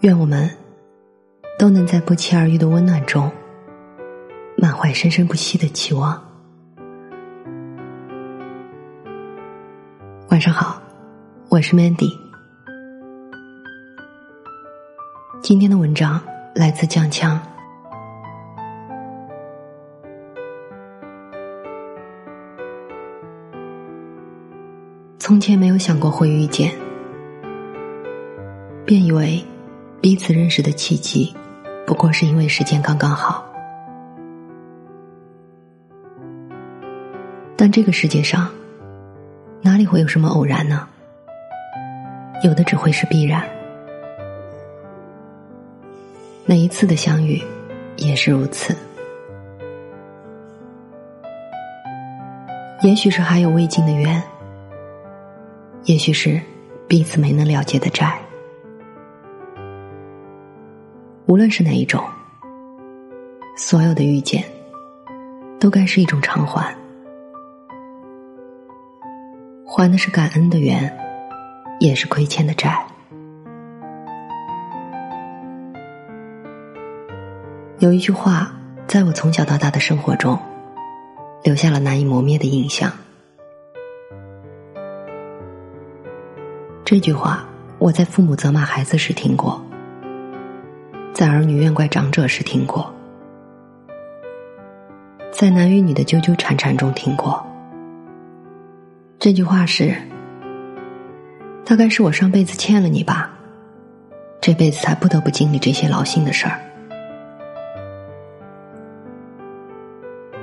愿我们都能在不期而遇的温暖中，满怀生生不息的期望。晚上好，我是 Mandy。今天的文章来自江枪。从前没有想过会遇见，便以为。彼此认识的契机，不过是因为时间刚刚好。但这个世界上，哪里会有什么偶然呢？有的只会是必然。每一次的相遇，也是如此。也许是还有未尽的缘，也许是彼此没能了结的债。无论是哪一种，所有的遇见，都该是一种偿还，还的是感恩的缘，也是亏欠的债。有一句话，在我从小到大的生活中，留下了难以磨灭的印象。这句话，我在父母责骂孩子时听过。在儿女怨怪长者时听过，在男与女的纠纠缠缠中听过。这句话是：大概是我上辈子欠了你吧，这辈子才不得不经历这些劳心的事儿。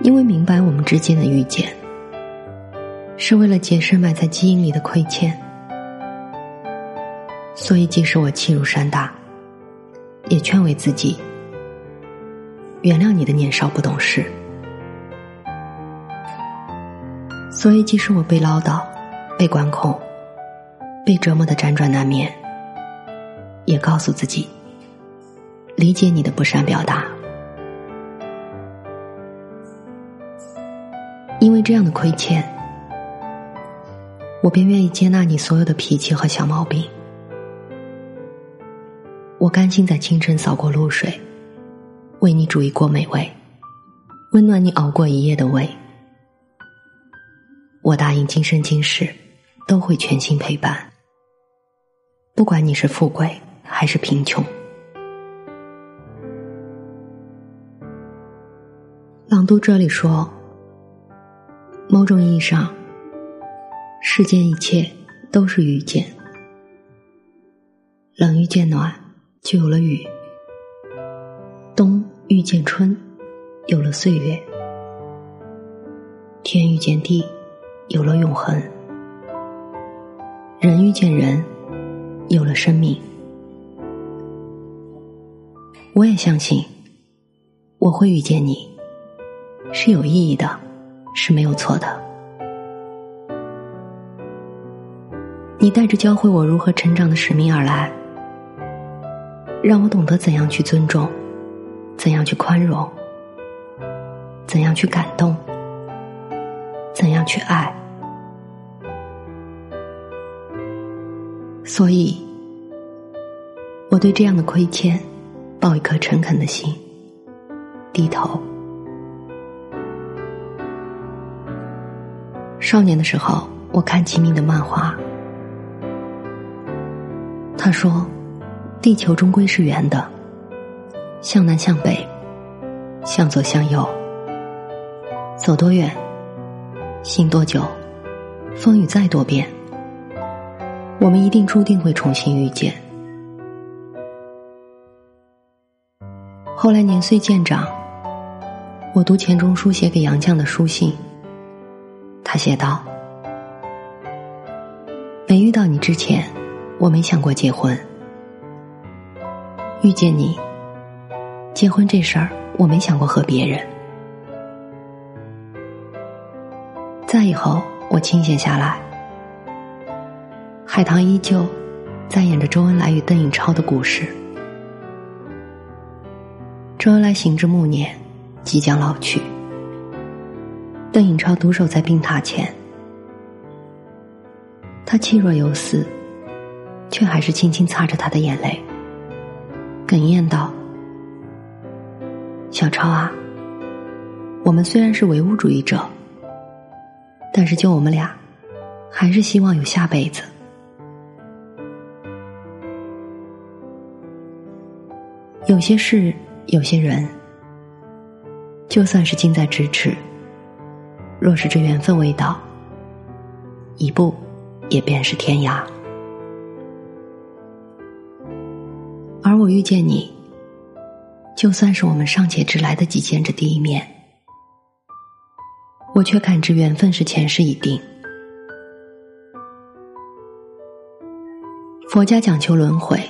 因为明白我们之间的遇见，是为了解释埋在基因里的亏欠，所以即使我气如山大。也劝慰自己，原谅你的年少不懂事。所以，即使我被唠叨、被管控、被折磨的辗转难眠，也告诉自己，理解你的不善表达。因为这样的亏欠，我便愿意接纳你所有的脾气和小毛病。我甘心在清晨扫过露水，为你煮一锅美味，温暖你熬过一夜的胃。我答应今生今世都会全心陪伴，不管你是富贵还是贫穷。朗读这里说，某种意义上，世间一切都是遇见，冷遇见暖。就有了雨，冬遇见春，有了岁月；天遇见地，有了永恒；人遇见人，有了生命。我也相信，我会遇见你，是有意义的，是没有错的。你带着教会我如何成长的使命而来。让我懂得怎样去尊重，怎样去宽容，怎样去感动，怎样去爱。所以，我对这样的亏欠，抱一颗诚恳的心，低头。少年的时候，我看齐明的漫画，他说。地球终归是圆的，向南向北，向左向右，走多远，行多久，风雨再多变，我们一定注定会重新遇见。后来年岁渐长，我读钱钟书写给杨绛的书信，他写道：“没遇到你之前，我没想过结婚。”遇见你，结婚这事儿我没想过和别人。再以后，我清闲下来，海棠依旧在演着周恩来与邓颖超的故事。周恩来行至暮年，即将老去，邓颖超独守在病榻前，他气若游丝，却还是轻轻擦着他的眼泪，哽咽道：“小超啊，我们虽然是唯物主义者。”但是，就我们俩，还是希望有下辈子。有些事，有些人，就算是近在咫尺，若是这缘分未到，一步也便是天涯。而我遇见你，就算是我们尚且只来得及见着第一面。我却感知缘分是前世已定。佛家讲求轮回，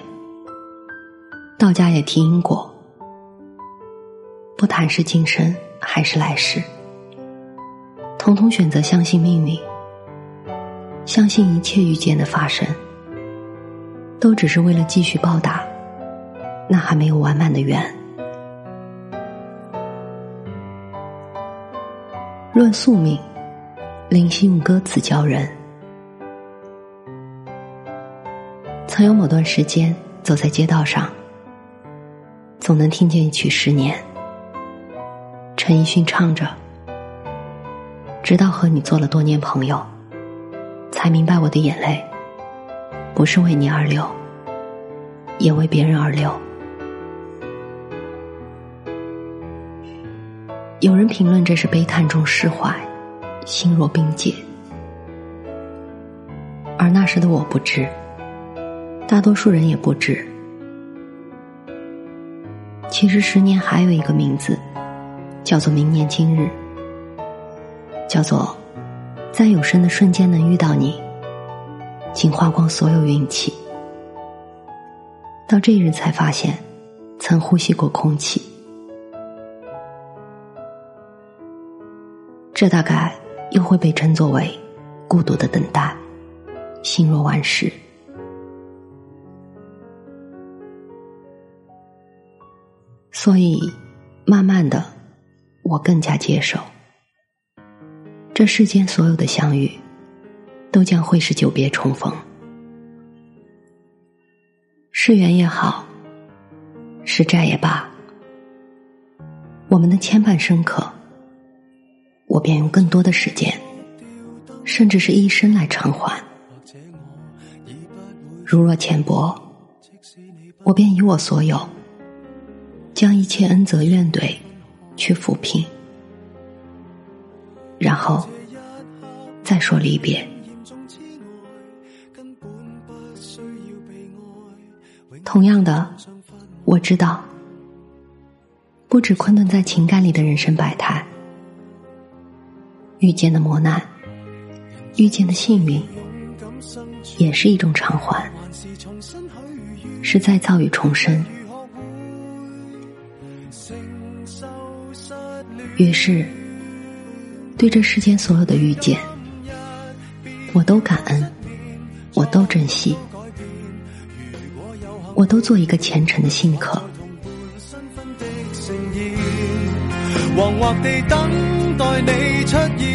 道家也提因果，不谈是今生还是来世，统统选择相信命运，相信一切遇见的发生，都只是为了继续报答那还没有完满的缘。论宿命，林夕用歌词教人。曾有某段时间，走在街道上，总能听见一曲《十年》，陈奕迅唱着。直到和你做了多年朋友，才明白我的眼泪，不是为你而流，也为别人而流。有人评论这是悲叹中释怀，心若冰解。而那时的我不知，大多数人也不知。其实十年还有一个名字，叫做明年今日，叫做在有生的瞬间能遇到你，竟花光所有运气。到这日才发现，曾呼吸过空气。这大概又会被称作为孤独的等待，心若顽石。所以，慢慢的，我更加接受，这世间所有的相遇，都将会是久别重逢，是缘也好，是债也罢，我们的牵绊深刻。便用更多的时间，甚至是一生来偿还。如若浅薄，我便以我所有，将一切恩泽怨怼去抚平，然后再说离别。同样的，我知道，不止困顿在情感里的人生百态。遇见的磨难，遇见的幸运，也是一种偿还，是再造与重生。于是，对这世间所有的遇见，我都感恩，我都珍惜，我都做一个虔诚的信客。惶惑地等待你出现，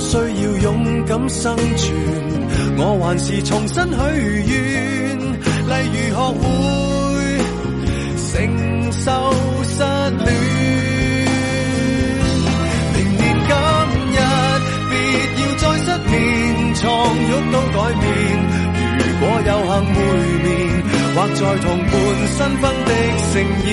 需要勇敢生存，我还是重新许愿，例如学会承受失恋。明年今日，别要再失眠，床褥都改变。如果有幸会面，或再同伴新婚的盛宴。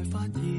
才发现，